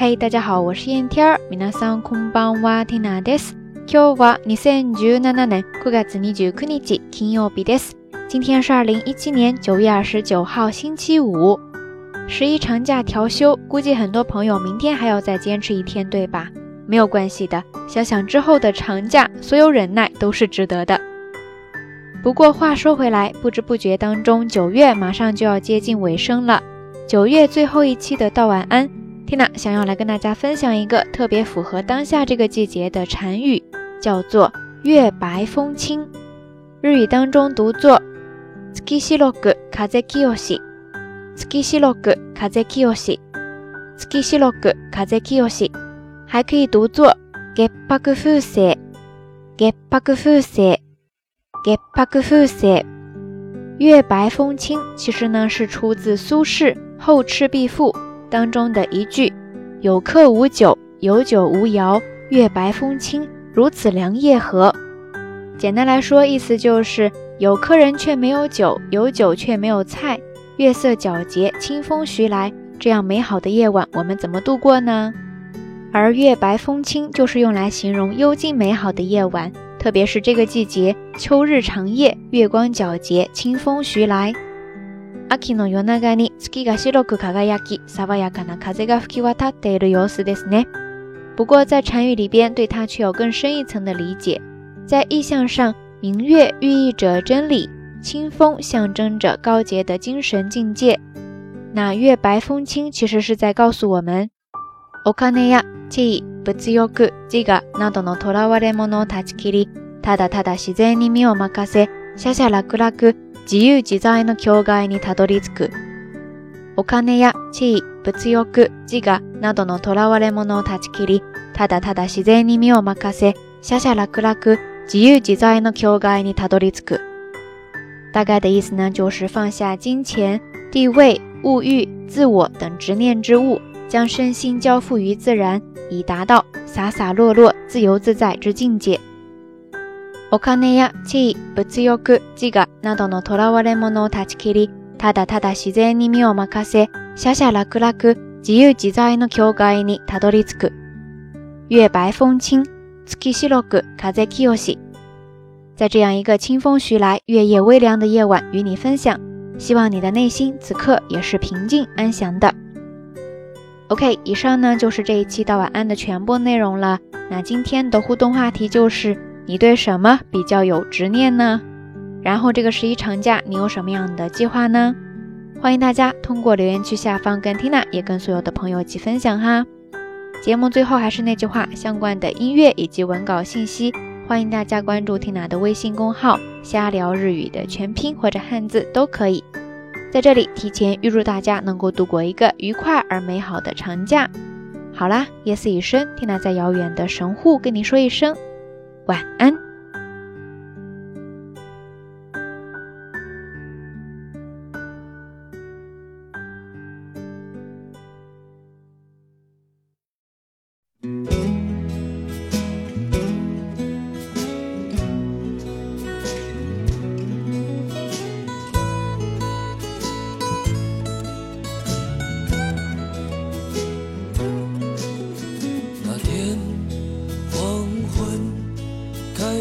嘿，大家好，我是燕天儿。皆さんこんばんは、ティナです。今日は二千十七年九月二十九日、金曜日です。今天是二零一七年九月二十九号，星期五。十一长假调休，估计很多朋友明天还要再坚持一天，对吧？没有关系的，想想之后的长假，所有忍耐都是值得的。不过话说回来，不知不觉当中，九月马上就要接近尾声了。九月最后一期的道晚安。 Tina 想要来跟大家分享一个特别符合当下这个季节的禅语，叫做“月白风清”。日语当中读作 “tsuki shiroku kaze kiyoshi”，“tsuki shiroku kaze kiyoshi”，“tsuki shiroku kaze kiyoshi”，还可以读作 “geppaku fuse”，“geppaku fuse”，“geppaku fuse”。月白风清其实呢是出自苏轼《后赤壁赋》。当中的一句“有客无酒，有酒无肴，月白风清，如此良夜何？”简单来说，意思就是有客人却没有酒，有酒却没有菜，月色皎洁，清风徐来，这样美好的夜晚，我们怎么度过呢？而“月白风清”就是用来形容幽静美好的夜晚，特别是这个季节，秋日长夜，月光皎洁，清风徐来。秋の夜長に月が白く輝き、爽やかな風が吹き渡っている様子ですね。不过在禅语里边，对它却有更深一层的理解。在意象上，明月寓意着真理，清风象征着高洁的精神境界。那月白风清其实是在告诉我们：お金や地位、物欲、自我などの囚われ物を断ち切り、ただただ自然に身を任せ、洒洒楽々。 自由自在の境界にたどり着く。お金や地位、物欲、自我などの囚われ物を断ち切り、ただただ自然に身を任せ、洒洒楽々、自由自在の境界にたどり着く。大概的意思呢，就是放下金钱、地位、物欲、自我等执念之物，将身心交付于自然，以达到洒洒落落、自由自在之境界。お金や地位、物欲、自我などの囚われ者を断ち切り、ただただ自然に身を任せ、洒洒楽々、自由自在の境界にたどり着く。月白风清，月白く風清し。在这样一个清风徐来、月夜微凉的夜晚，与你分享。希望你的内心此刻也是平静安详的。OK，以上呢就是这一期到晚安的全部内容了。那今天的互动话题就是。你对什么比较有执念呢？ 然后这个十一长假你有什么样的计划呢？欢迎大家通过留言区下方跟 Tina 也跟所有的朋友一起分享哈。节目最后还是那句话，相关的音乐以及文稿信息，欢迎大家关注 Tina 的微信公号“瞎聊日语”的全拼或者汉字都可以。在这里提前预祝大家能够度过一个愉快而美好的长假。好啦，夜色已深，Tina 在遥远的神户跟你说一声。晚安。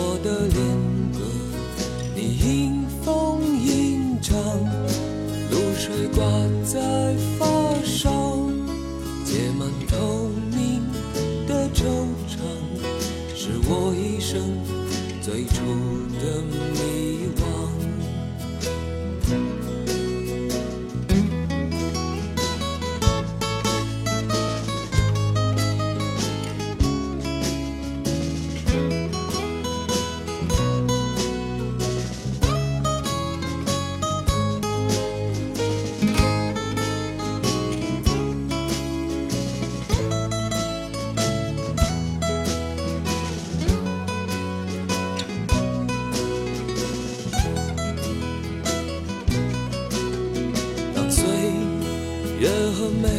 我的恋歌，你迎风吟唱，露水挂在发梢，结满透明的惆怅，是我一生最初的迷惘。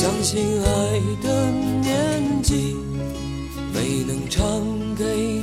相信爱的年纪没能唱给